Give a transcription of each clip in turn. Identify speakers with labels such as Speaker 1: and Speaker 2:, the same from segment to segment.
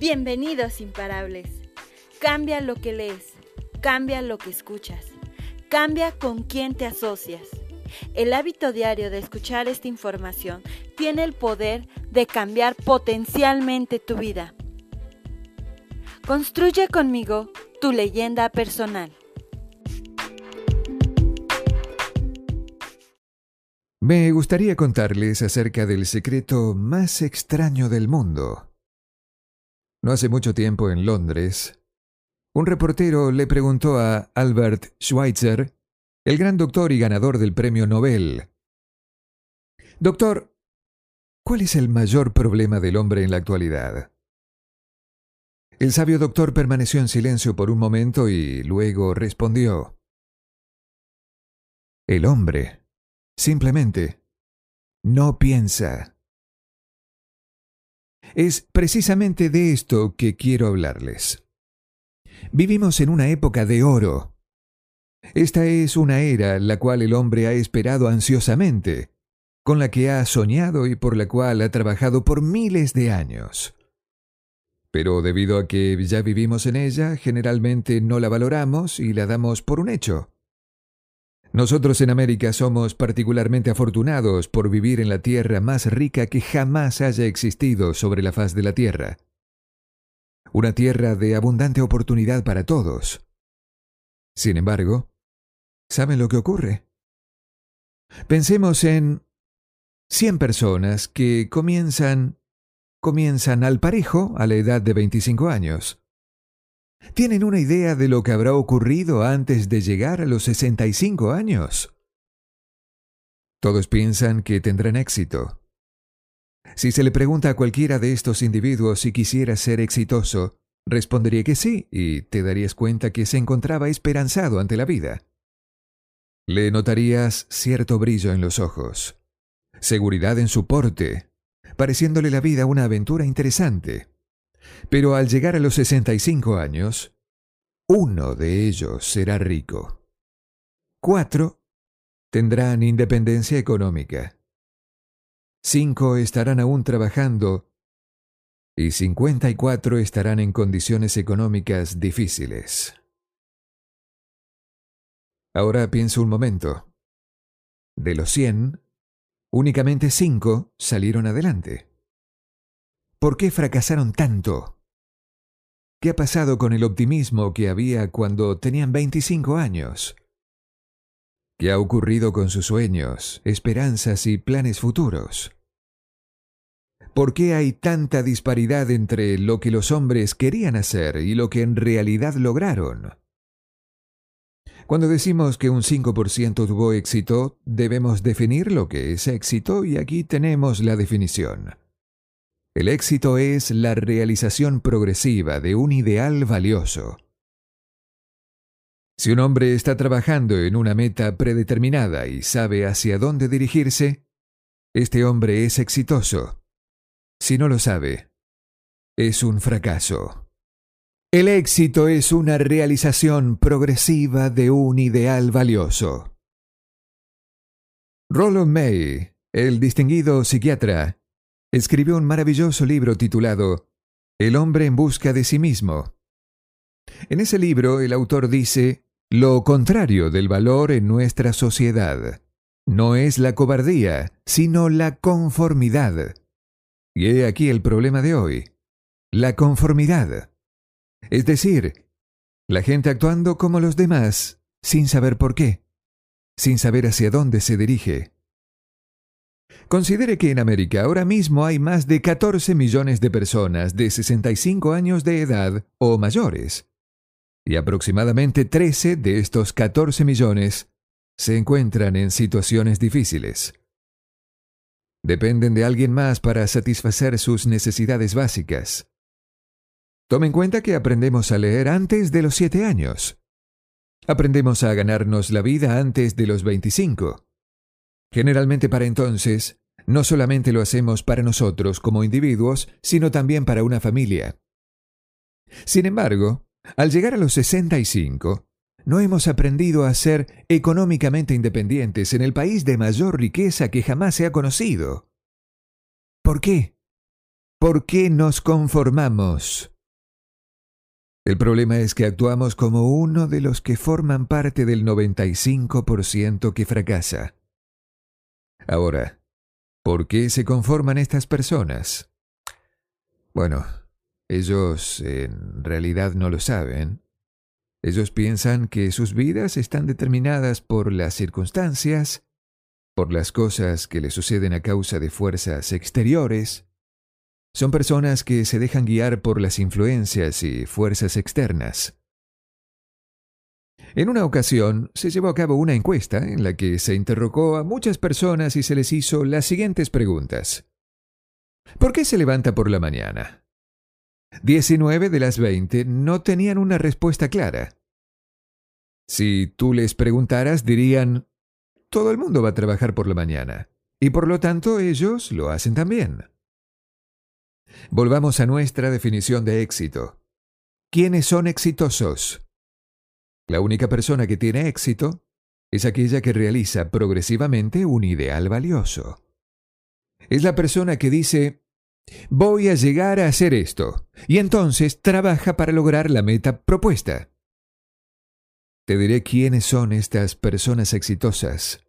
Speaker 1: Bienvenidos imparables. Cambia lo que lees, cambia lo que escuchas, cambia con quién te asocias. El hábito diario de escuchar esta información tiene el poder de cambiar potencialmente tu vida. Construye conmigo tu leyenda personal.
Speaker 2: Me gustaría contarles acerca del secreto más extraño del mundo. No hace mucho tiempo en Londres, un reportero le preguntó a Albert Schweitzer, el gran doctor y ganador del premio Nobel, Doctor, ¿cuál es el mayor problema del hombre en la actualidad? El sabio doctor permaneció en silencio por un momento y luego respondió, El hombre, simplemente, no piensa. Es precisamente de esto que quiero hablarles. Vivimos en una época de oro. Esta es una era la cual el hombre ha esperado ansiosamente, con la que ha soñado y por la cual ha trabajado por miles de años. Pero debido a que ya vivimos en ella, generalmente no la valoramos y la damos por un hecho. Nosotros en América somos particularmente afortunados por vivir en la tierra más rica que jamás haya existido sobre la faz de la tierra. Una tierra de abundante oportunidad para todos. Sin embargo, ¿saben lo que ocurre? Pensemos en 100 personas que comienzan comienzan al parejo a la edad de 25 años. ¿Tienen una idea de lo que habrá ocurrido antes de llegar a los 65 años? Todos piensan que tendrán éxito. Si se le pregunta a cualquiera de estos individuos si quisiera ser exitoso, respondería que sí y te darías cuenta que se encontraba esperanzado ante la vida. Le notarías cierto brillo en los ojos, seguridad en su porte, pareciéndole la vida una aventura interesante. Pero al llegar a los 65 años, uno de ellos será rico. Cuatro tendrán independencia económica. Cinco estarán aún trabajando y 54 estarán en condiciones económicas difíciles. Ahora pienso un momento. De los 100, únicamente 5 salieron adelante. ¿Por qué fracasaron tanto? ¿Qué ha pasado con el optimismo que había cuando tenían 25 años? ¿Qué ha ocurrido con sus sueños, esperanzas y planes futuros? ¿Por qué hay tanta disparidad entre lo que los hombres querían hacer y lo que en realidad lograron? Cuando decimos que un 5% tuvo éxito, debemos definir lo que es éxito y aquí tenemos la definición. El éxito es la realización progresiva de un ideal valioso. Si un hombre está trabajando en una meta predeterminada y sabe hacia dónde dirigirse, este hombre es exitoso. Si no lo sabe, es un fracaso. El éxito es una realización progresiva de un ideal valioso. Rollo May, el distinguido psiquiatra, escribió un maravilloso libro titulado El hombre en busca de sí mismo. En ese libro el autor dice lo contrario del valor en nuestra sociedad. No es la cobardía, sino la conformidad. Y he aquí el problema de hoy. La conformidad. Es decir, la gente actuando como los demás, sin saber por qué, sin saber hacia dónde se dirige. Considere que en América ahora mismo hay más de 14 millones de personas de 65 años de edad o mayores, y aproximadamente 13 de estos 14 millones se encuentran en situaciones difíciles. Dependen de alguien más para satisfacer sus necesidades básicas. Tome en cuenta que aprendemos a leer antes de los 7 años. Aprendemos a ganarnos la vida antes de los 25. Generalmente para entonces no solamente lo hacemos para nosotros como individuos, sino también para una familia. Sin embargo, al llegar a los 65, no hemos aprendido a ser económicamente independientes en el país de mayor riqueza que jamás se ha conocido. ¿Por qué? ¿Por qué nos conformamos? El problema es que actuamos como uno de los que forman parte del 95% que fracasa. Ahora, ¿por qué se conforman estas personas? Bueno, ellos en realidad no lo saben. Ellos piensan que sus vidas están determinadas por las circunstancias, por las cosas que les suceden a causa de fuerzas exteriores, son personas que se dejan guiar por las influencias y fuerzas externas. En una ocasión se llevó a cabo una encuesta en la que se interrogó a muchas personas y se les hizo las siguientes preguntas. ¿Por qué se levanta por la mañana? 19 de las 20 no tenían una respuesta clara. Si tú les preguntaras, dirían, todo el mundo va a trabajar por la mañana, y por lo tanto ellos lo hacen también. Volvamos a nuestra definición de éxito. ¿Quiénes son exitosos? La única persona que tiene éxito es aquella que realiza progresivamente un ideal valioso. Es la persona que dice, voy a llegar a hacer esto, y entonces trabaja para lograr la meta propuesta. Te diré quiénes son estas personas exitosas.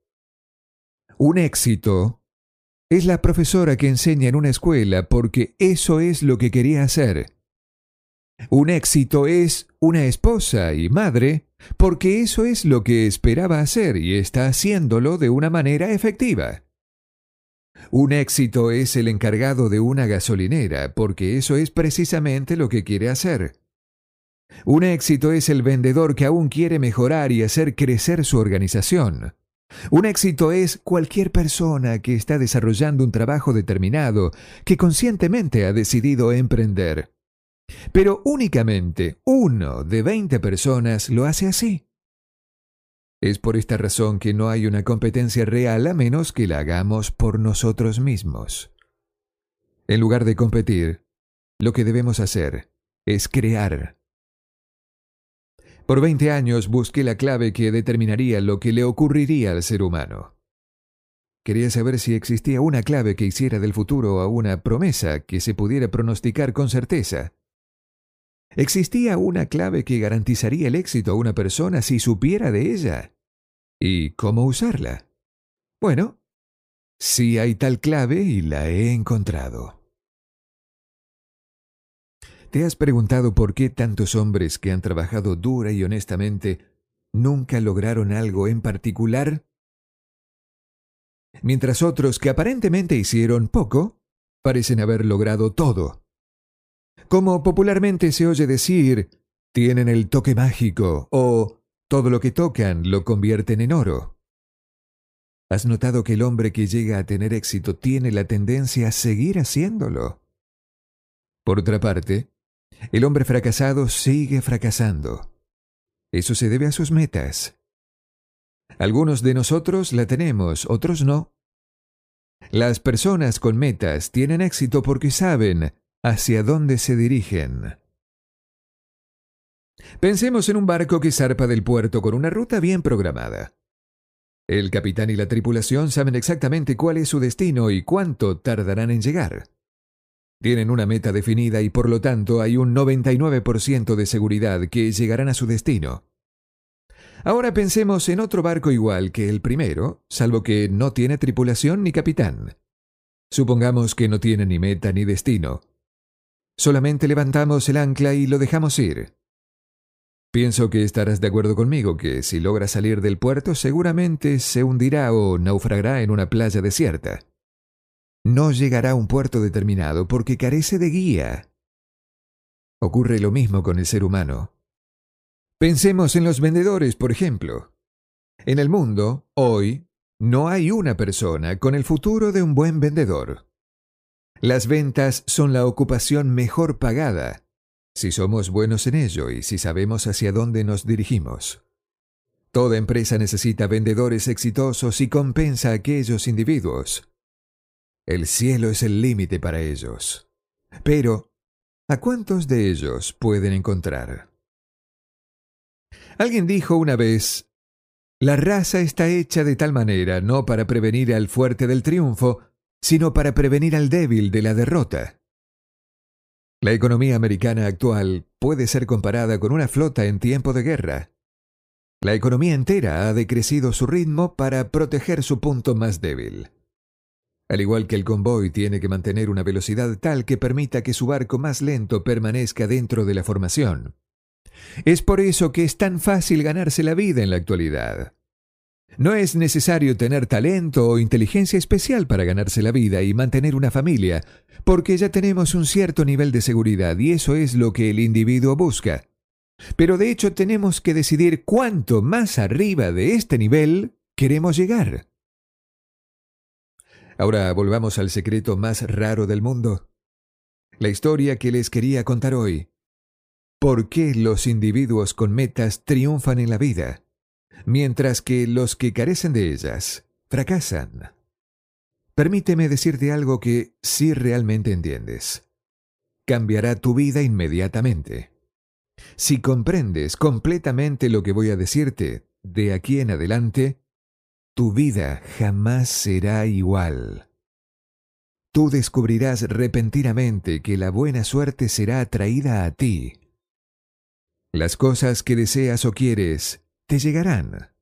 Speaker 2: Un éxito es la profesora que enseña en una escuela porque eso es lo que quería hacer. Un éxito es una esposa y madre porque eso es lo que esperaba hacer y está haciéndolo de una manera efectiva. Un éxito es el encargado de una gasolinera porque eso es precisamente lo que quiere hacer. Un éxito es el vendedor que aún quiere mejorar y hacer crecer su organización. Un éxito es cualquier persona que está desarrollando un trabajo determinado, que conscientemente ha decidido emprender. Pero únicamente uno de veinte personas lo hace así. Es por esta razón que no hay una competencia real a menos que la hagamos por nosotros mismos. En lugar de competir, lo que debemos hacer es crear por 20 años busqué la clave que determinaría lo que le ocurriría al ser humano. Quería saber si existía una clave que hiciera del futuro a una promesa que se pudiera pronosticar con certeza. ¿Existía una clave que garantizaría el éxito a una persona si supiera de ella? ¿Y cómo usarla? Bueno, sí hay tal clave y la he encontrado. ¿Te has preguntado por qué tantos hombres que han trabajado dura y honestamente nunca lograron algo en particular? Mientras otros que aparentemente hicieron poco, parecen haber logrado todo. Como popularmente se oye decir, tienen el toque mágico o todo lo que tocan lo convierten en oro. ¿Has notado que el hombre que llega a tener éxito tiene la tendencia a seguir haciéndolo? Por otra parte, el hombre fracasado sigue fracasando. Eso se debe a sus metas. Algunos de nosotros la tenemos, otros no. Las personas con metas tienen éxito porque saben hacia dónde se dirigen. Pensemos en un barco que zarpa del puerto con una ruta bien programada. El capitán y la tripulación saben exactamente cuál es su destino y cuánto tardarán en llegar. Tienen una meta definida y por lo tanto hay un 99% de seguridad que llegarán a su destino. Ahora pensemos en otro barco igual que el primero, salvo que no tiene tripulación ni capitán. Supongamos que no tiene ni meta ni destino. Solamente levantamos el ancla y lo dejamos ir. Pienso que estarás de acuerdo conmigo que si logra salir del puerto seguramente se hundirá o naufragará en una playa desierta no llegará a un puerto determinado porque carece de guía. Ocurre lo mismo con el ser humano. Pensemos en los vendedores, por ejemplo. En el mundo, hoy, no hay una persona con el futuro de un buen vendedor. Las ventas son la ocupación mejor pagada, si somos buenos en ello y si sabemos hacia dónde nos dirigimos. Toda empresa necesita vendedores exitosos y compensa a aquellos individuos el cielo es el límite para ellos. Pero, ¿a cuántos de ellos pueden encontrar? Alguien dijo una vez, la raza está hecha de tal manera no para prevenir al fuerte del triunfo, sino para prevenir al débil de la derrota. La economía americana actual puede ser comparada con una flota en tiempo de guerra. La economía entera ha decrecido su ritmo para proteger su punto más débil. Al igual que el convoy tiene que mantener una velocidad tal que permita que su barco más lento permanezca dentro de la formación. Es por eso que es tan fácil ganarse la vida en la actualidad. No es necesario tener talento o inteligencia especial para ganarse la vida y mantener una familia, porque ya tenemos un cierto nivel de seguridad y eso es lo que el individuo busca. Pero de hecho tenemos que decidir cuánto más arriba de este nivel queremos llegar. Ahora volvamos al secreto más raro del mundo. La historia que les quería contar hoy. ¿Por qué los individuos con metas triunfan en la vida, mientras que los que carecen de ellas fracasan? Permíteme decirte algo que sí realmente entiendes. Cambiará tu vida inmediatamente. Si comprendes completamente lo que voy a decirte de aquí en adelante, tu vida jamás será igual. Tú descubrirás repentinamente que la buena suerte será atraída a ti. Las cosas que deseas o quieres te llegarán.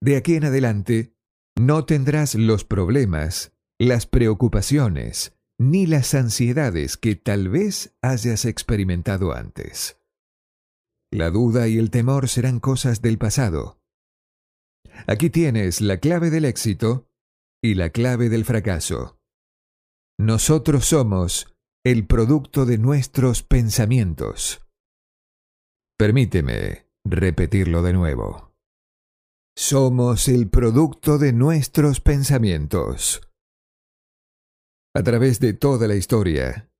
Speaker 2: De aquí en adelante, no tendrás los problemas, las preocupaciones, ni las ansiedades que tal vez hayas experimentado antes. La duda y el temor serán cosas del pasado. Aquí tienes la clave del éxito y la clave del fracaso. Nosotros somos el producto de nuestros pensamientos. Permíteme repetirlo de nuevo. Somos el producto de nuestros pensamientos. A través de toda la historia,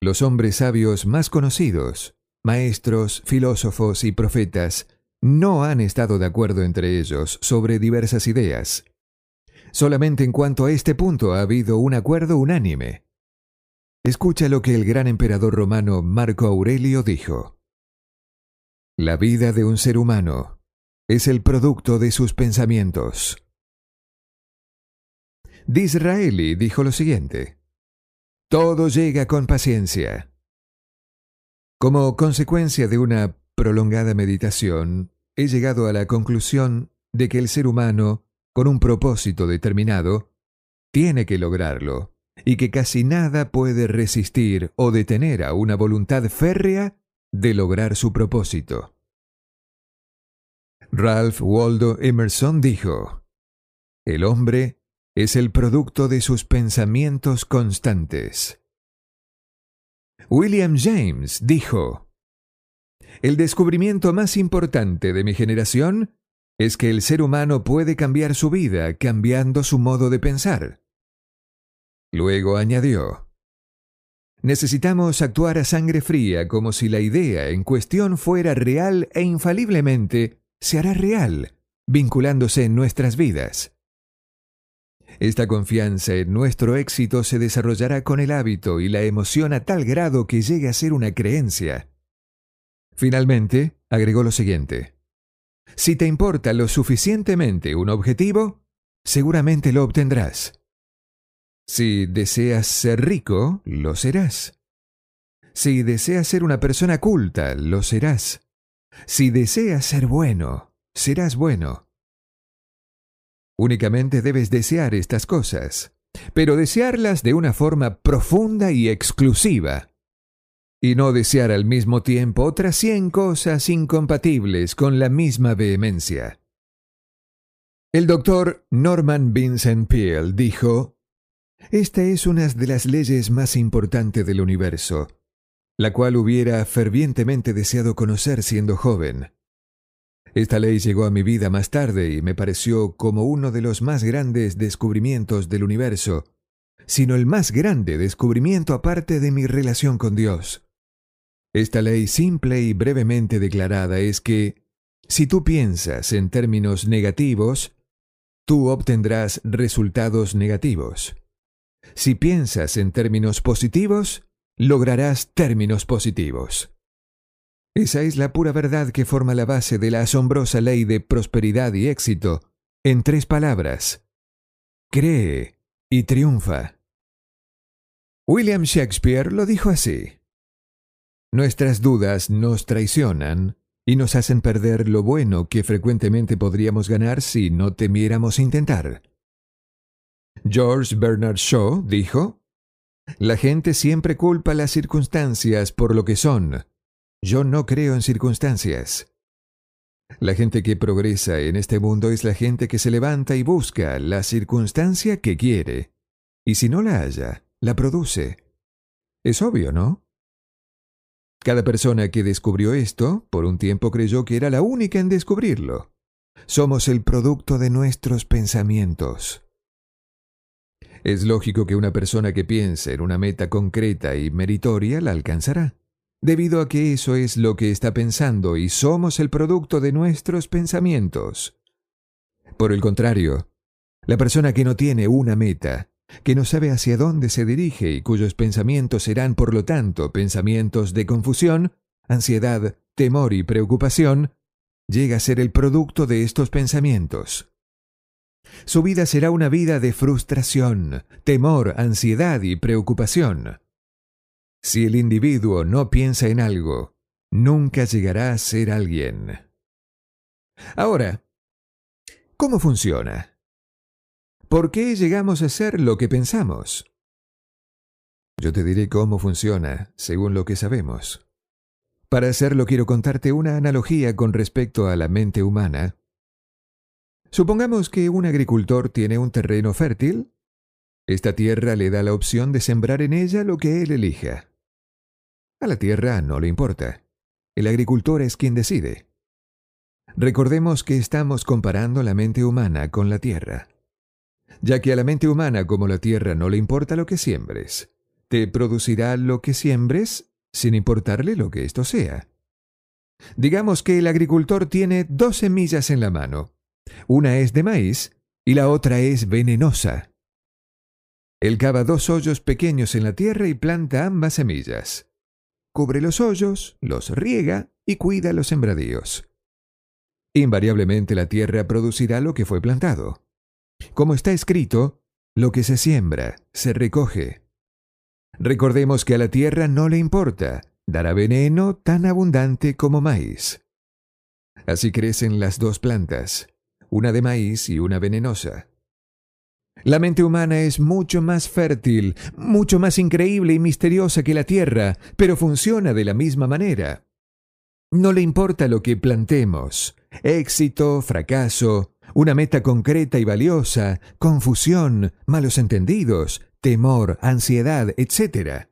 Speaker 2: los hombres sabios más conocidos Maestros, filósofos y profetas no han estado de acuerdo entre ellos sobre diversas ideas. Solamente en cuanto a este punto ha habido un acuerdo unánime. Escucha lo que el gran emperador romano Marco Aurelio dijo. La vida de un ser humano es el producto de sus pensamientos. Disraeli dijo lo siguiente. Todo llega con paciencia. Como consecuencia de una prolongada meditación, he llegado a la conclusión de que el ser humano, con un propósito determinado, tiene que lograrlo, y que casi nada puede resistir o detener a una voluntad férrea de lograr su propósito. Ralph Waldo Emerson dijo, El hombre es el producto de sus pensamientos constantes. William James dijo, El descubrimiento más importante de mi generación es que el ser humano puede cambiar su vida cambiando su modo de pensar. Luego añadió, Necesitamos actuar a sangre fría como si la idea en cuestión fuera real e infaliblemente se hará real, vinculándose en nuestras vidas. Esta confianza en nuestro éxito se desarrollará con el hábito y la emoción a tal grado que llegue a ser una creencia. Finalmente, agregó lo siguiente. Si te importa lo suficientemente un objetivo, seguramente lo obtendrás. Si deseas ser rico, lo serás. Si deseas ser una persona culta, lo serás. Si deseas ser bueno, serás bueno. Únicamente debes desear estas cosas, pero desearlas de una forma profunda y exclusiva, y no desear al mismo tiempo otras cien cosas incompatibles con la misma vehemencia. El doctor Norman Vincent Peale dijo, Esta es una de las leyes más importantes del universo, la cual hubiera fervientemente deseado conocer siendo joven. Esta ley llegó a mi vida más tarde y me pareció como uno de los más grandes descubrimientos del universo, sino el más grande descubrimiento aparte de mi relación con Dios. Esta ley simple y brevemente declarada es que, si tú piensas en términos negativos, tú obtendrás resultados negativos. Si piensas en términos positivos, lograrás términos positivos. Esa es la pura verdad que forma la base de la asombrosa ley de prosperidad y éxito, en tres palabras. Cree y triunfa. William Shakespeare lo dijo así. Nuestras dudas nos traicionan y nos hacen perder lo bueno que frecuentemente podríamos ganar si no temiéramos intentar. George Bernard Shaw dijo, La gente siempre culpa las circunstancias por lo que son. Yo no creo en circunstancias. La gente que progresa en este mundo es la gente que se levanta y busca la circunstancia que quiere, y si no la halla, la produce. Es obvio, ¿no? Cada persona que descubrió esto, por un tiempo creyó que era la única en descubrirlo. Somos el producto de nuestros pensamientos. Es lógico que una persona que piense en una meta concreta y meritoria la alcanzará, debido a que eso es lo que está pensando y somos el producto de nuestros pensamientos. Por el contrario, la persona que no tiene una meta, que no sabe hacia dónde se dirige y cuyos pensamientos serán, por lo tanto, pensamientos de confusión, ansiedad, temor y preocupación, llega a ser el producto de estos pensamientos. Su vida será una vida de frustración, temor, ansiedad y preocupación. Si el individuo no piensa en algo, nunca llegará a ser alguien. Ahora, ¿cómo funciona? ¿Por qué llegamos a ser lo que pensamos? Yo te diré cómo funciona, según lo que sabemos. Para hacerlo quiero contarte una analogía con respecto a la mente humana. Supongamos que un agricultor tiene un terreno fértil. Esta tierra le da la opción de sembrar en ella lo que él elija. A la tierra no le importa. El agricultor es quien decide. Recordemos que estamos comparando la mente humana con la tierra ya que a la mente humana como la tierra no le importa lo que siembres. Te producirá lo que siembres sin importarle lo que esto sea. Digamos que el agricultor tiene dos semillas en la mano. Una es de maíz y la otra es venenosa. Él cava dos hoyos pequeños en la tierra y planta ambas semillas. Cubre los hoyos, los riega y cuida los sembradíos. Invariablemente la tierra producirá lo que fue plantado. Como está escrito, lo que se siembra, se recoge. Recordemos que a la tierra no le importa, dará veneno tan abundante como maíz. Así crecen las dos plantas, una de maíz y una venenosa. La mente humana es mucho más fértil, mucho más increíble y misteriosa que la tierra, pero funciona de la misma manera. No le importa lo que plantemos, éxito, fracaso, una meta concreta y valiosa, confusión, malos entendidos, temor, ansiedad, etc.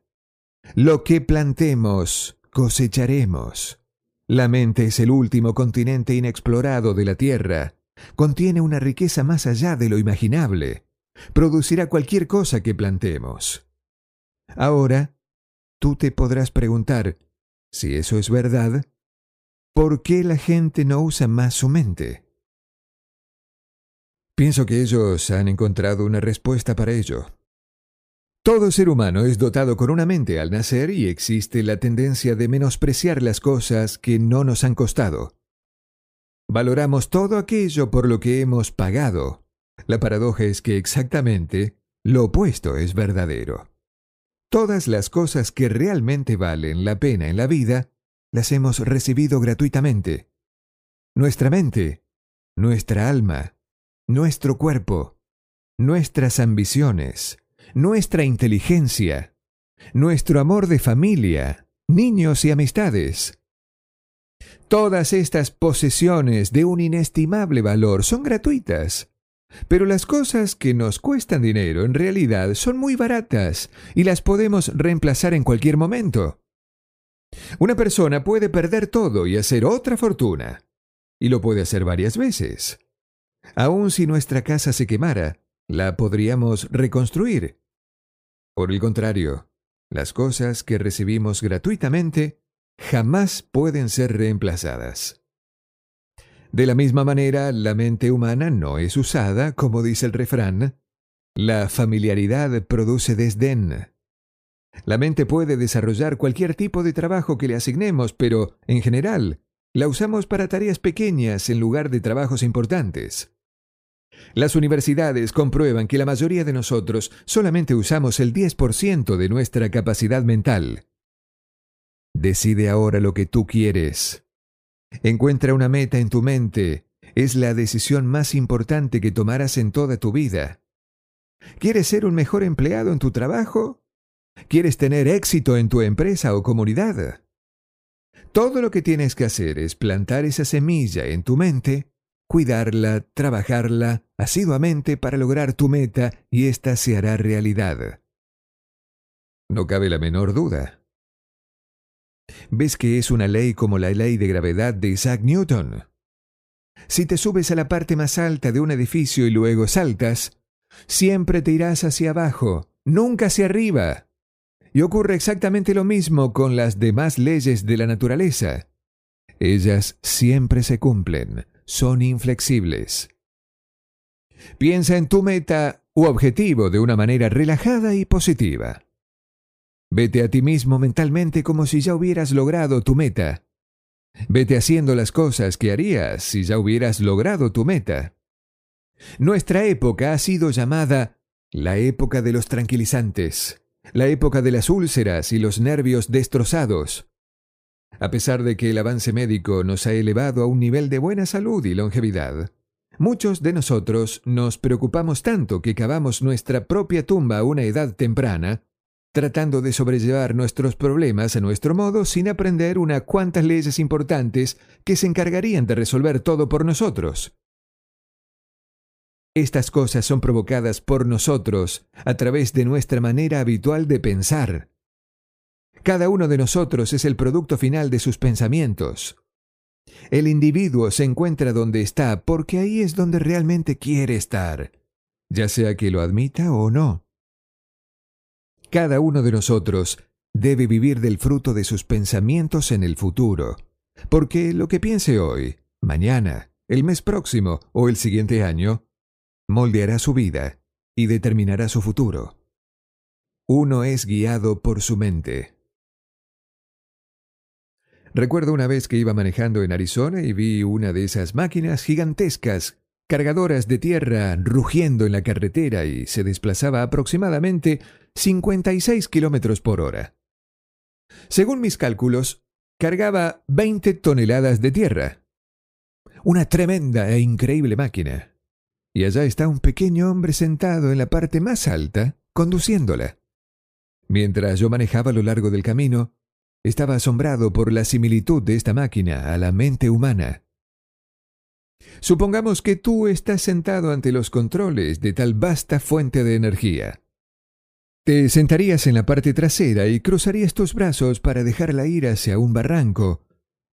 Speaker 2: Lo que plantemos, cosecharemos. La mente es el último continente inexplorado de la Tierra. Contiene una riqueza más allá de lo imaginable. Producirá cualquier cosa que plantemos. Ahora, tú te podrás preguntar, si eso es verdad, ¿por qué la gente no usa más su mente? Pienso que ellos han encontrado una respuesta para ello. Todo ser humano es dotado con una mente al nacer y existe la tendencia de menospreciar las cosas que no nos han costado. Valoramos todo aquello por lo que hemos pagado. La paradoja es que exactamente lo opuesto es verdadero. Todas las cosas que realmente valen la pena en la vida las hemos recibido gratuitamente. Nuestra mente, nuestra alma, nuestro cuerpo, nuestras ambiciones, nuestra inteligencia, nuestro amor de familia, niños y amistades. Todas estas posesiones de un inestimable valor son gratuitas, pero las cosas que nos cuestan dinero en realidad son muy baratas y las podemos reemplazar en cualquier momento. Una persona puede perder todo y hacer otra fortuna, y lo puede hacer varias veces. Aun si nuestra casa se quemara, la podríamos reconstruir. Por el contrario, las cosas que recibimos gratuitamente jamás pueden ser reemplazadas. De la misma manera, la mente humana no es usada, como dice el refrán. La familiaridad produce desdén. La mente puede desarrollar cualquier tipo de trabajo que le asignemos, pero, en general, la usamos para tareas pequeñas en lugar de trabajos importantes. Las universidades comprueban que la mayoría de nosotros solamente usamos el 10% de nuestra capacidad mental. Decide ahora lo que tú quieres. Encuentra una meta en tu mente. Es la decisión más importante que tomarás en toda tu vida. ¿Quieres ser un mejor empleado en tu trabajo? ¿Quieres tener éxito en tu empresa o comunidad? Todo lo que tienes que hacer es plantar esa semilla en tu mente, cuidarla, trabajarla asiduamente para lograr tu meta y ésta se hará realidad. No cabe la menor duda. ¿Ves que es una ley como la ley de gravedad de Isaac Newton? Si te subes a la parte más alta de un edificio y luego saltas, siempre te irás hacia abajo, nunca hacia arriba. Y ocurre exactamente lo mismo con las demás leyes de la naturaleza. Ellas siempre se cumplen, son inflexibles. Piensa en tu meta u objetivo de una manera relajada y positiva. Vete a ti mismo mentalmente como si ya hubieras logrado tu meta. Vete haciendo las cosas que harías si ya hubieras logrado tu meta. Nuestra época ha sido llamada la época de los tranquilizantes, la época de las úlceras y los nervios destrozados. A pesar de que el avance médico nos ha elevado a un nivel de buena salud y longevidad, muchos de nosotros nos preocupamos tanto que cavamos nuestra propia tumba a una edad temprana tratando de sobrellevar nuestros problemas a nuestro modo sin aprender unas cuantas leyes importantes que se encargarían de resolver todo por nosotros. Estas cosas son provocadas por nosotros a través de nuestra manera habitual de pensar. Cada uno de nosotros es el producto final de sus pensamientos. El individuo se encuentra donde está porque ahí es donde realmente quiere estar, ya sea que lo admita o no. Cada uno de nosotros debe vivir del fruto de sus pensamientos en el futuro, porque lo que piense hoy, mañana, el mes próximo o el siguiente año, moldeará su vida y determinará su futuro. Uno es guiado por su mente. Recuerdo una vez que iba manejando en Arizona y vi una de esas máquinas gigantescas cargadoras de tierra rugiendo en la carretera y se desplazaba aproximadamente 56 kilómetros por hora. Según mis cálculos, cargaba 20 toneladas de tierra. Una tremenda e increíble máquina. Y allá está un pequeño hombre sentado en la parte más alta, conduciéndola. Mientras yo manejaba a lo largo del camino, estaba asombrado por la similitud de esta máquina a la mente humana. Supongamos que tú estás sentado ante los controles de tal vasta fuente de energía. Te sentarías en la parte trasera y cruzarías tus brazos para dejarla ir hacia un barranco,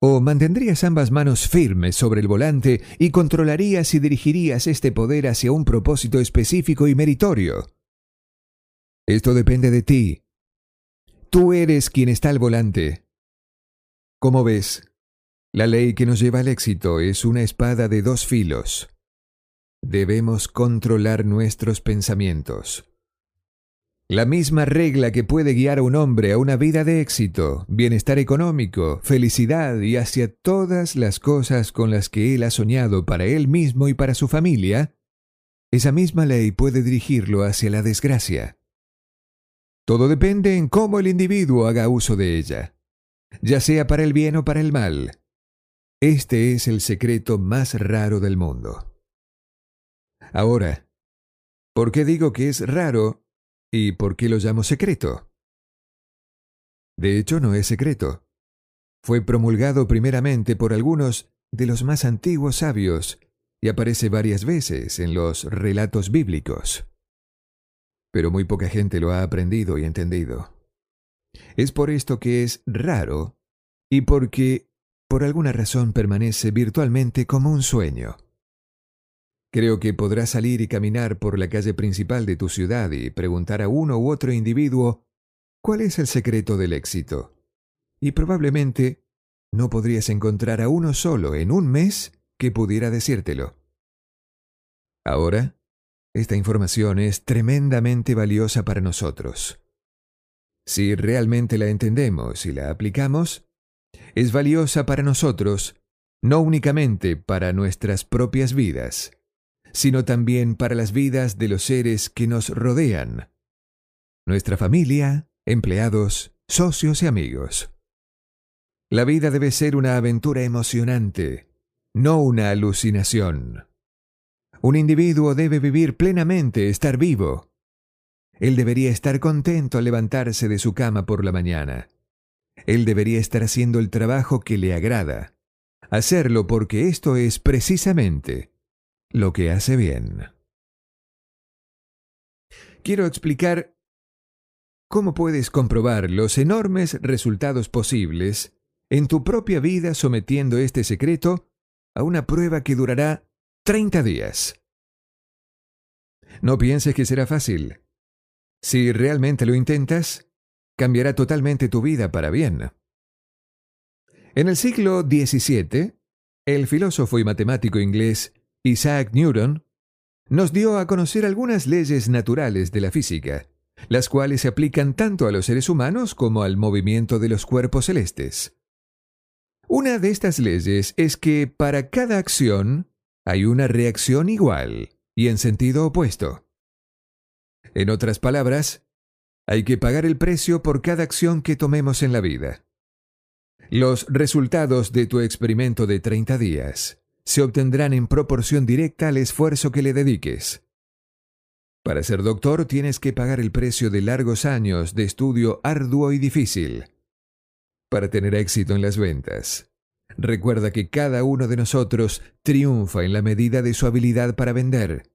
Speaker 2: o mantendrías ambas manos firmes sobre el volante y controlarías y dirigirías este poder hacia un propósito específico y meritorio. Esto depende de ti. Tú eres quien está al volante. Como ves, la ley que nos lleva al éxito es una espada de dos filos. Debemos controlar nuestros pensamientos. La misma regla que puede guiar a un hombre a una vida de éxito, bienestar económico, felicidad y hacia todas las cosas con las que él ha soñado para él mismo y para su familia, esa misma ley puede dirigirlo hacia la desgracia. Todo depende en cómo el individuo haga uso de ella, ya sea para el bien o para el mal. Este es el secreto más raro del mundo. Ahora, ¿por qué digo que es raro y por qué lo llamo secreto? De hecho, no es secreto. Fue promulgado primeramente por algunos de los más antiguos sabios y aparece varias veces en los relatos bíblicos. Pero muy poca gente lo ha aprendido y entendido. Es por esto que es raro y porque por alguna razón permanece virtualmente como un sueño. Creo que podrás salir y caminar por la calle principal de tu ciudad y preguntar a uno u otro individuo cuál es el secreto del éxito. Y probablemente no podrías encontrar a uno solo en un mes que pudiera decírtelo. Ahora, esta información es tremendamente valiosa para nosotros. Si realmente la entendemos y la aplicamos, es valiosa para nosotros, no únicamente para nuestras propias vidas, sino también para las vidas de los seres que nos rodean, nuestra familia, empleados, socios y amigos. La vida debe ser una aventura emocionante, no una alucinación. Un individuo debe vivir plenamente, estar vivo. Él debería estar contento al levantarse de su cama por la mañana. Él debería estar haciendo el trabajo que le agrada. Hacerlo porque esto es precisamente lo que hace bien. Quiero explicar cómo puedes comprobar los enormes resultados posibles en tu propia vida sometiendo este secreto a una prueba que durará 30 días. No pienses que será fácil. Si realmente lo intentas, cambiará totalmente tu vida para bien. En el siglo XVII, el filósofo y matemático inglés Isaac Newton nos dio a conocer algunas leyes naturales de la física, las cuales se aplican tanto a los seres humanos como al movimiento de los cuerpos celestes. Una de estas leyes es que para cada acción hay una reacción igual y en sentido opuesto. En otras palabras, hay que pagar el precio por cada acción que tomemos en la vida. Los resultados de tu experimento de 30 días se obtendrán en proporción directa al esfuerzo que le dediques. Para ser doctor tienes que pagar el precio de largos años de estudio arduo y difícil. Para tener éxito en las ventas, Recuerda que cada uno de nosotros triunfa en la medida de su habilidad para vender.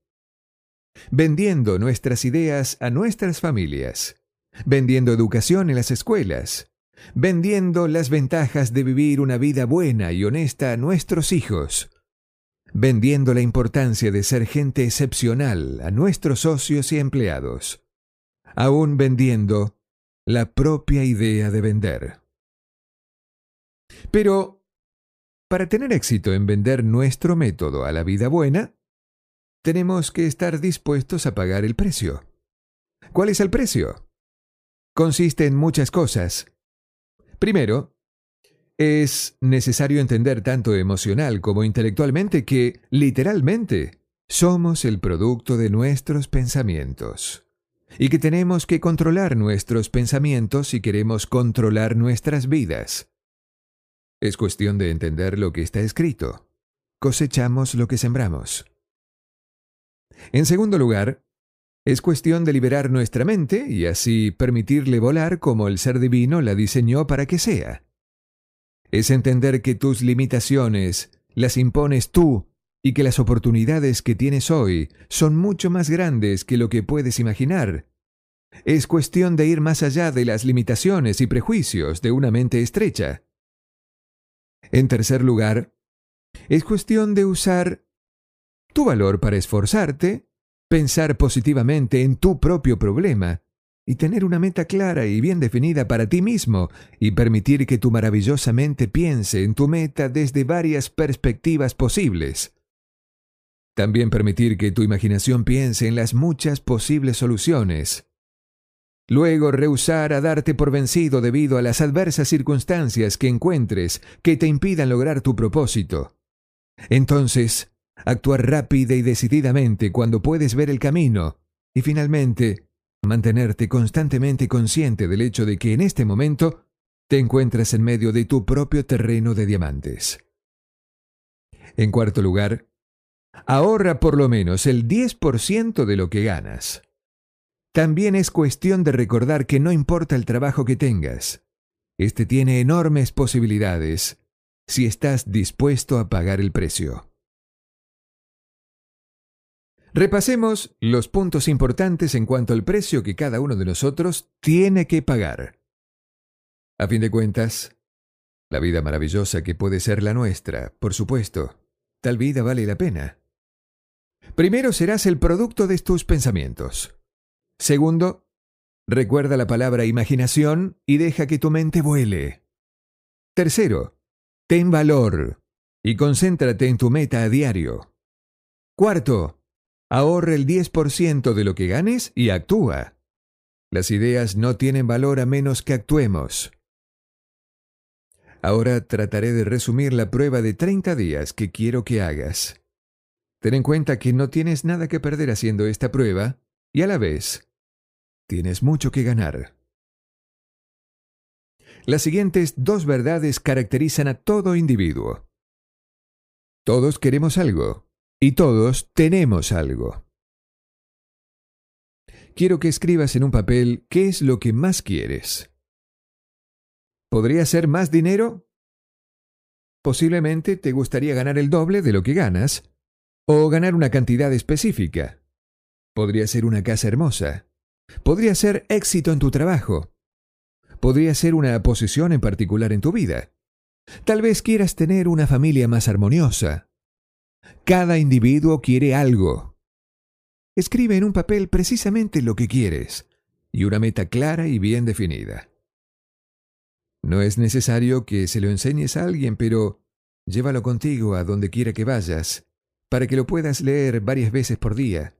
Speaker 2: Vendiendo nuestras ideas a nuestras familias. Vendiendo educación en las escuelas. Vendiendo las ventajas de vivir una vida buena y honesta a nuestros hijos. Vendiendo la importancia de ser gente excepcional a nuestros socios y empleados. Aún vendiendo la propia idea de vender. Pero para tener éxito en vender nuestro método a la vida buena, tenemos que estar dispuestos a pagar el precio. ¿Cuál es el precio? Consiste en muchas cosas. Primero, es necesario entender tanto emocional como intelectualmente que, literalmente, somos el producto de nuestros pensamientos y que tenemos que controlar nuestros pensamientos si queremos controlar nuestras vidas. Es cuestión de entender lo que está escrito. Cosechamos lo que sembramos. En segundo lugar, es cuestión de liberar nuestra mente y así permitirle volar como el ser divino la diseñó para que sea. Es entender que tus limitaciones las impones tú y que las oportunidades que tienes hoy son mucho más grandes que lo que puedes imaginar. Es cuestión de ir más allá de las limitaciones y prejuicios de una mente estrecha. En tercer lugar, es cuestión de usar tu valor para esforzarte, pensar positivamente en tu propio problema y tener una meta clara y bien definida para ti mismo y permitir que tu maravillosa mente piense en tu meta desde varias perspectivas posibles. También permitir que tu imaginación piense en las muchas posibles soluciones Luego rehusar a darte por vencido debido a las adversas circunstancias que encuentres que te impidan lograr tu propósito. Entonces, actuar rápida y decididamente cuando puedes ver el camino y finalmente, mantenerte constantemente consciente del hecho de que en este momento te encuentras en medio de tu propio terreno de diamantes. En cuarto lugar, ahorra por lo menos el 10% de lo que ganas. También es cuestión de recordar que no importa el trabajo que tengas, este tiene enormes posibilidades si estás dispuesto a pagar el precio. Repasemos los puntos importantes en cuanto al precio que cada uno de nosotros tiene que pagar. A fin de cuentas, la vida maravillosa que puede ser la nuestra, por supuesto, tal vida vale la pena. Primero serás el producto de tus pensamientos. Segundo, recuerda la palabra imaginación y deja que tu mente vuele. Tercero, ten valor y concéntrate en tu meta a diario. Cuarto, ahorra el 10% de lo que ganes y actúa. Las ideas no tienen valor a menos que actuemos. Ahora trataré de resumir la prueba de 30 días que quiero que hagas. Ten en cuenta que no tienes nada que perder haciendo esta prueba y a la vez, tienes mucho que ganar. Las siguientes dos verdades caracterizan a todo individuo. Todos queremos algo y todos tenemos algo. Quiero que escribas en un papel qué es lo que más quieres. ¿Podría ser más dinero? Posiblemente te gustaría ganar el doble de lo que ganas, o ganar una cantidad específica. Podría ser una casa hermosa. Podría ser éxito en tu trabajo. Podría ser una posición en particular en tu vida. Tal vez quieras tener una familia más armoniosa. Cada individuo quiere algo. Escribe en un papel precisamente lo que quieres y una meta clara y bien definida. No es necesario que se lo enseñes a alguien, pero llévalo contigo a donde quiera que vayas, para que lo puedas leer varias veces por día.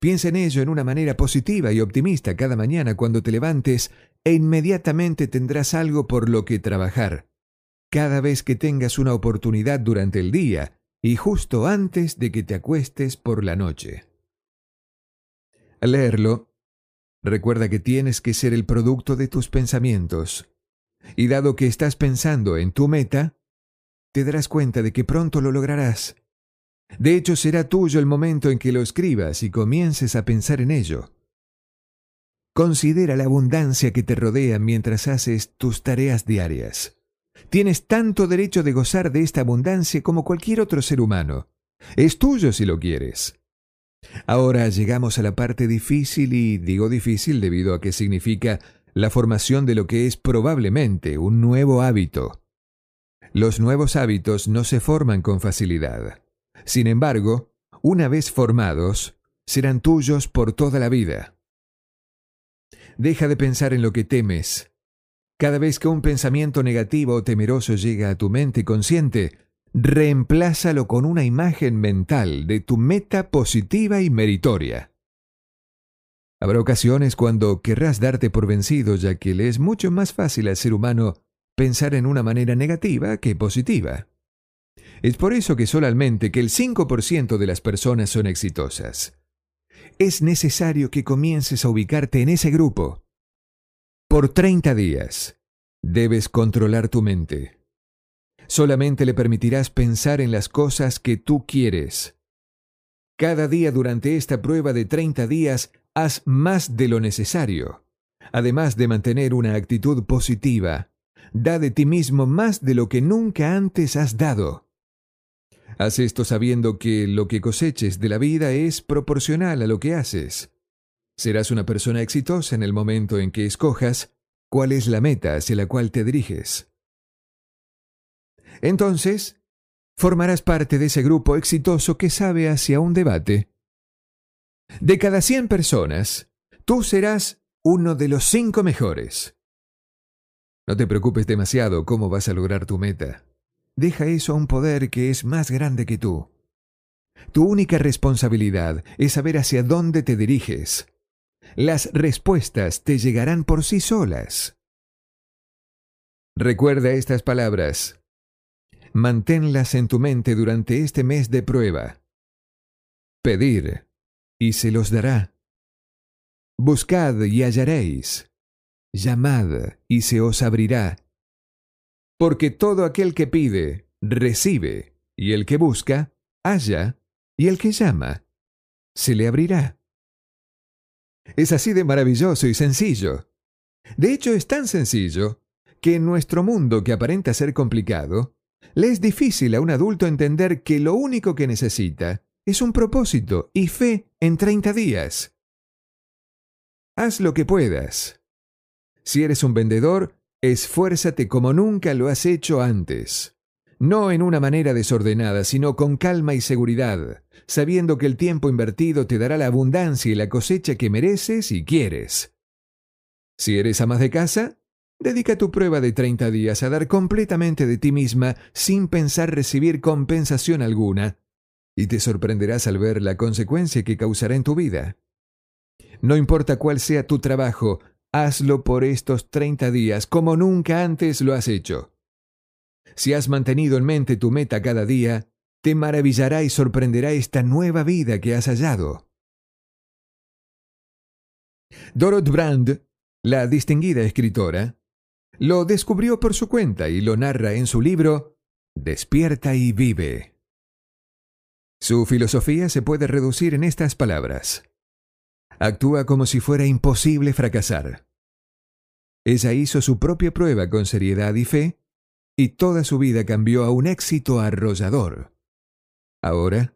Speaker 2: Piensa en ello en una manera positiva y optimista cada mañana cuando te levantes e inmediatamente tendrás algo por lo que trabajar. Cada vez que tengas una oportunidad durante el día y justo antes de que te acuestes por la noche. Al leerlo, recuerda que tienes que ser el producto de tus pensamientos. Y dado que estás pensando en tu meta, te darás cuenta de que pronto lo lograrás. De hecho, será tuyo el momento en que lo escribas y comiences a pensar en ello. Considera la abundancia que te rodea mientras haces tus tareas diarias. Tienes tanto derecho de gozar de esta abundancia como cualquier otro ser humano. Es tuyo si lo quieres. Ahora llegamos a la parte difícil y digo difícil debido a que significa la formación de lo que es probablemente un nuevo hábito. Los nuevos hábitos no se forman con facilidad. Sin embargo, una vez formados, serán tuyos por toda la vida. Deja de pensar en lo que temes. Cada vez que un pensamiento negativo o temeroso llega a tu mente consciente, reemplázalo con una imagen mental de tu meta positiva y meritoria. Habrá ocasiones cuando querrás darte por vencido, ya que le es mucho más fácil al ser humano pensar en una manera negativa que positiva. Es por eso que solamente que el 5% de las personas son exitosas. Es necesario que comiences a ubicarte en ese grupo. Por 30 días, debes controlar tu mente. Solamente le permitirás pensar en las cosas que tú quieres. Cada día durante esta prueba de 30 días haz más de lo necesario. Además de mantener una actitud positiva, da de ti mismo más de lo que nunca antes has dado. Haz esto sabiendo que lo que coseches de la vida es proporcional a lo que haces. Serás una persona exitosa en el momento en que escojas cuál es la meta hacia la cual te diriges. Entonces, formarás parte de ese grupo exitoso que sabe hacia un debate de cada 100 personas, tú serás uno de los cinco mejores. No te preocupes demasiado cómo vas a lograr tu meta. Deja eso a un poder que es más grande que tú. Tu única responsabilidad es saber hacia dónde te diriges. Las respuestas te llegarán por sí solas. Recuerda estas palabras. Manténlas en tu mente durante este mes de prueba. Pedir y se los dará. Buscad y hallaréis. Llamad y se os abrirá. Porque todo aquel que pide, recibe, y el que busca, halla, y el que llama, se le abrirá. Es así de maravilloso y sencillo. De hecho, es tan sencillo que en nuestro mundo que aparenta ser complicado, le es difícil a un adulto entender que lo único que necesita es un propósito y fe en 30 días. Haz lo que puedas. Si eres un vendedor, esfuérzate como nunca lo has hecho antes. No en una manera desordenada, sino con calma y seguridad, sabiendo que el tiempo invertido te dará la abundancia y la cosecha que mereces y quieres. Si eres amas de casa, dedica tu prueba de 30 días a dar completamente de ti misma sin pensar recibir compensación alguna, y te sorprenderás al ver la consecuencia que causará en tu vida. No importa cuál sea tu trabajo, hazlo por estos 30 días como nunca antes lo has hecho. Si has mantenido en mente tu meta cada día, te maravillará y sorprenderá esta nueva vida que has hallado. Dorot Brand, la distinguida escritora, lo descubrió por su cuenta y lo narra en su libro Despierta y vive. Su filosofía se puede reducir en estas palabras. Actúa como si fuera imposible fracasar. Ella hizo su propia prueba con seriedad y fe, y toda su vida cambió a un éxito arrollador. Ahora,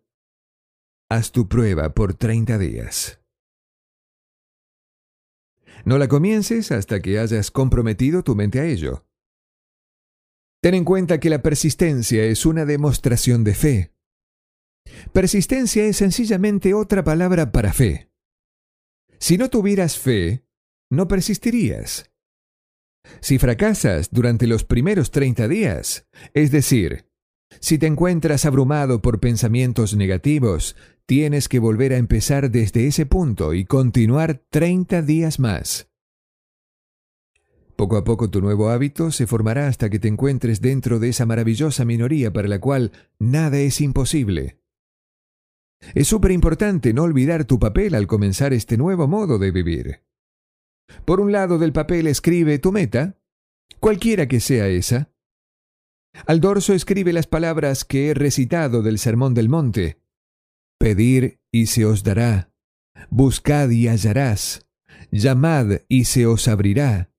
Speaker 2: haz tu prueba por 30 días. No la comiences hasta que hayas comprometido tu mente a ello. Ten en cuenta que la persistencia es una demostración de fe. Persistencia es sencillamente otra palabra para fe. Si no tuvieras fe, no persistirías. Si fracasas durante los primeros 30 días, es decir, si te encuentras abrumado por pensamientos negativos, tienes que volver a empezar desde ese punto y continuar 30 días más. Poco a poco tu nuevo hábito se formará hasta que te encuentres dentro de esa maravillosa minoría para la cual nada es imposible. Es súper importante no olvidar tu papel al comenzar este nuevo modo de vivir. Por un lado del papel escribe tu meta, cualquiera que sea esa. Al dorso escribe las palabras que he recitado del Sermón del Monte. Pedir y se os dará. Buscad y hallarás. Llamad y se os abrirá.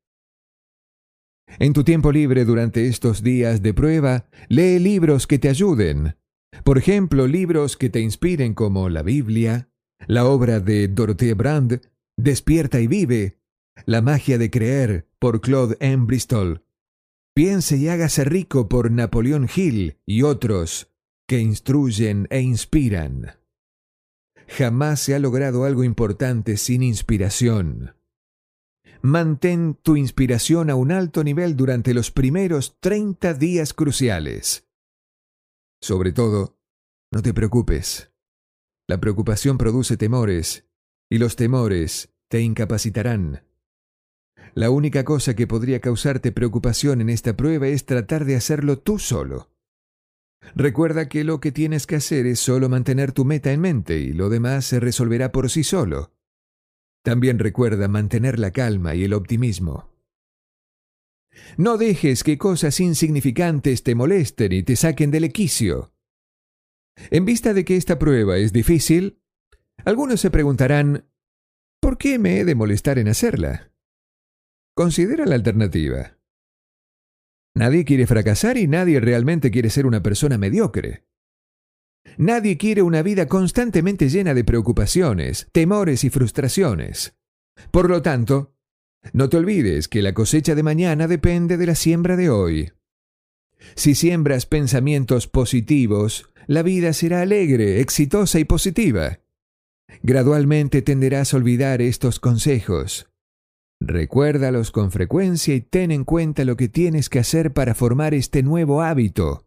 Speaker 2: En tu tiempo libre durante estos días de prueba, lee libros que te ayuden. Por ejemplo, libros que te inspiren como la Biblia, la obra de Dorothea Brand, Despierta y vive, La magia de creer por Claude M. Bristol, Piense y hágase rico por Napoleón Hill y otros que instruyen e inspiran. Jamás se ha logrado algo importante sin inspiración. Mantén tu inspiración a un alto nivel durante los primeros 30 días cruciales. Sobre todo, no te preocupes. La preocupación produce temores, y los temores te incapacitarán. La única cosa que podría causarte preocupación en esta prueba es tratar de hacerlo tú solo. Recuerda que lo que tienes que hacer es solo mantener tu meta en mente y lo demás se resolverá por sí solo. También recuerda mantener la calma y el optimismo. No dejes que cosas insignificantes te molesten y te saquen del equicio. En vista de que esta prueba es difícil, algunos se preguntarán, ¿por qué me he de molestar en hacerla? Considera la alternativa. Nadie quiere fracasar y nadie realmente quiere ser una persona mediocre. Nadie quiere una vida constantemente llena de preocupaciones, temores y frustraciones. Por lo tanto, no te olvides que la cosecha de mañana depende de la siembra de hoy. Si siembras pensamientos positivos, la vida será alegre, exitosa y positiva. Gradualmente tenderás a olvidar estos consejos. Recuérdalos con frecuencia y ten en cuenta lo que tienes que hacer para formar este nuevo hábito.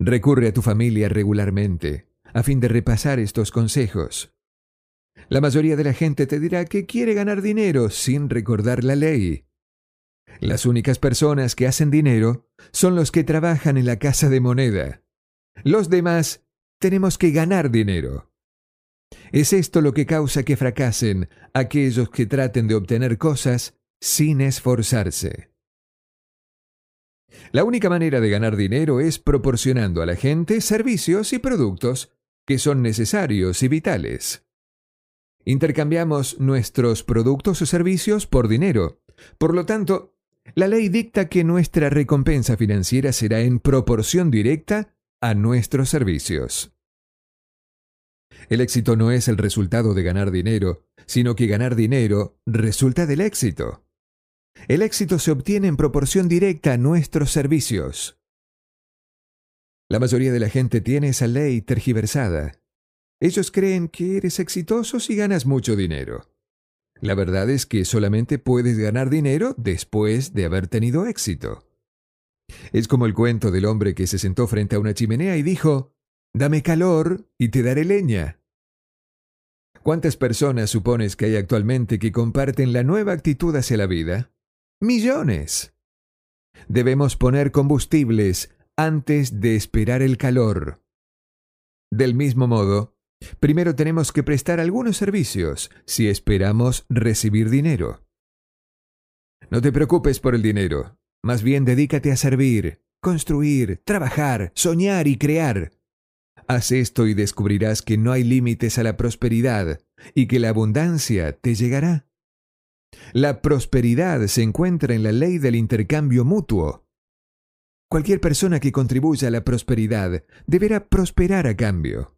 Speaker 2: Recurre a tu familia regularmente, a fin de repasar estos consejos. La mayoría de la gente te dirá que quiere ganar dinero sin recordar la ley. Las únicas personas que hacen dinero son los que trabajan en la casa de moneda. Los demás tenemos que ganar dinero. Es esto lo que causa que fracasen aquellos que traten de obtener cosas sin esforzarse. La única manera de ganar dinero es proporcionando a la gente servicios y productos que son necesarios y vitales. Intercambiamos nuestros productos o servicios por dinero. Por lo tanto, la ley dicta que nuestra recompensa financiera será en proporción directa a nuestros servicios. El éxito no es el resultado de ganar dinero, sino que ganar dinero resulta del éxito. El éxito se obtiene en proporción directa a nuestros servicios. La mayoría de la gente tiene esa ley tergiversada. Ellos creen que eres exitoso si ganas mucho dinero. La verdad es que solamente puedes ganar dinero después de haber tenido éxito. Es como el cuento del hombre que se sentó frente a una chimenea y dijo, Dame calor y te daré leña. ¿Cuántas personas supones que hay actualmente que comparten la nueva actitud hacia la vida? Millones. Debemos poner combustibles antes de esperar el calor. Del mismo modo, primero tenemos que prestar algunos servicios si esperamos recibir dinero. No te preocupes por el dinero, más bien dedícate a servir, construir, trabajar, soñar y crear. Haz esto y descubrirás que no hay límites a la prosperidad y que la abundancia te llegará. La prosperidad se encuentra en la ley del intercambio mutuo. Cualquier persona que contribuya a la prosperidad deberá prosperar a cambio.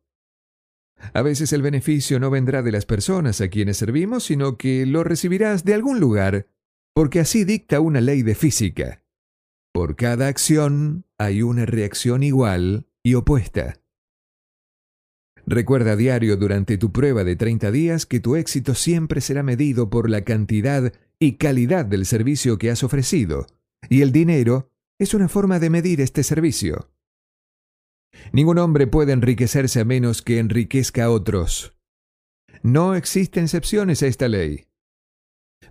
Speaker 2: A veces el beneficio no vendrá de las personas a quienes servimos, sino que lo recibirás de algún lugar, porque así dicta una ley de física. Por cada acción hay una reacción igual y opuesta. Recuerda a diario durante tu prueba de 30 días que tu éxito siempre será medido por la cantidad y calidad del servicio que has ofrecido, y el dinero es una forma de medir este servicio. Ningún hombre puede enriquecerse a menos que enriquezca a otros. No existen excepciones a esta ley.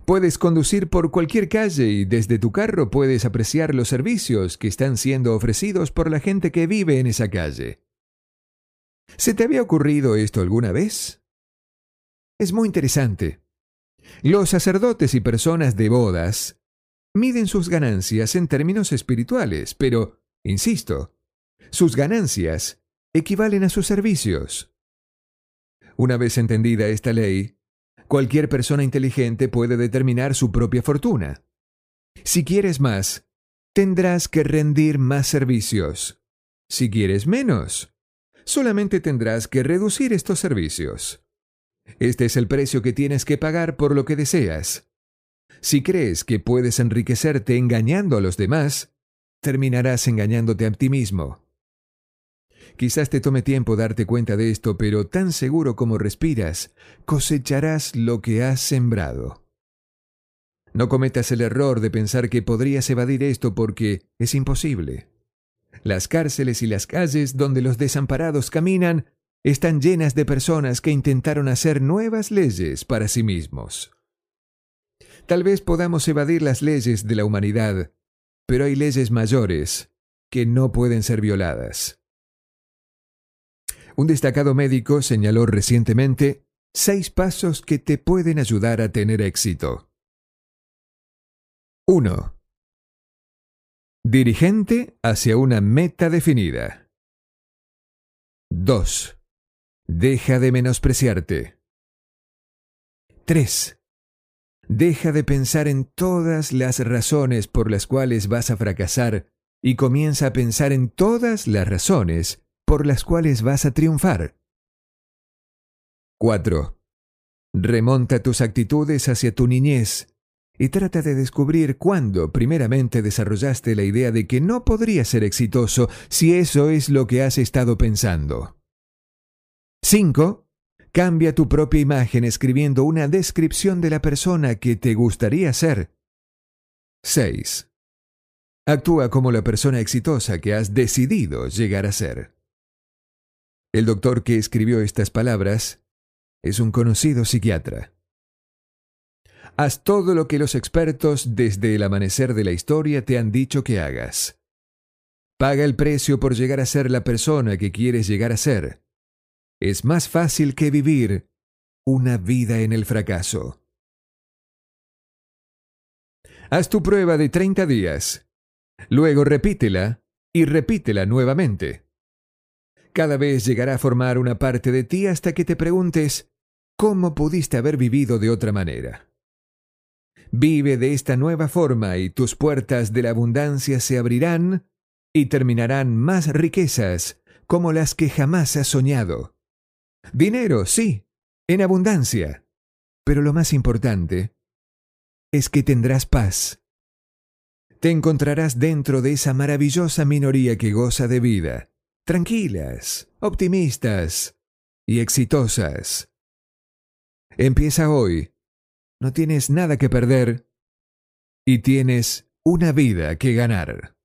Speaker 2: Puedes conducir por cualquier calle y desde tu carro puedes apreciar los servicios que están siendo ofrecidos por la gente que vive en esa calle. ¿Se te había ocurrido esto alguna vez? Es muy interesante. Los sacerdotes y personas de bodas miden sus ganancias en términos espirituales, pero, insisto, sus ganancias equivalen a sus servicios. Una vez entendida esta ley, cualquier persona inteligente puede determinar su propia fortuna. Si quieres más, tendrás que rendir más servicios. Si quieres menos, solamente tendrás que reducir estos servicios. Este es el precio que tienes que pagar por lo que deseas. Si crees que puedes enriquecerte engañando a los demás, terminarás engañándote a ti mismo. Quizás te tome tiempo darte cuenta de esto, pero tan seguro como respiras, cosecharás lo que has sembrado. No cometas el error de pensar que podrías evadir esto porque es imposible. Las cárceles y las calles donde los desamparados caminan están llenas de personas que intentaron hacer nuevas leyes para sí mismos. Tal vez podamos evadir las leyes de la humanidad, pero hay leyes mayores que no pueden ser violadas. Un destacado médico señaló recientemente seis pasos que te pueden ayudar a tener éxito. 1. Dirigente hacia una meta definida. 2. Deja de menospreciarte. 3. Deja de pensar en todas las razones por las cuales vas a fracasar y comienza a pensar en todas las razones por las cuales vas a triunfar. 4. Remonta tus actitudes hacia tu niñez y trata de descubrir cuándo primeramente desarrollaste la idea de que no podrías ser exitoso si eso es lo que has estado pensando. 5. Cambia tu propia imagen escribiendo una descripción de la persona que te gustaría ser. 6. Actúa como la persona exitosa que has decidido llegar a ser. El doctor que escribió estas palabras es un conocido psiquiatra. Haz todo lo que los expertos desde el amanecer de la historia te han dicho que hagas. Paga el precio por llegar a ser la persona que quieres llegar a ser. Es más fácil que vivir una vida en el fracaso. Haz tu prueba de 30 días. Luego repítela y repítela nuevamente cada vez llegará a formar una parte de ti hasta que te preguntes, ¿cómo pudiste haber vivido de otra manera? Vive de esta nueva forma y tus puertas de la abundancia se abrirán y terminarán más riquezas como las que jamás has soñado. Dinero, sí, en abundancia, pero lo más importante es que tendrás paz. Te encontrarás dentro de esa maravillosa minoría que goza de vida tranquilas, optimistas y exitosas. Empieza hoy. No tienes nada que perder y tienes una vida que ganar.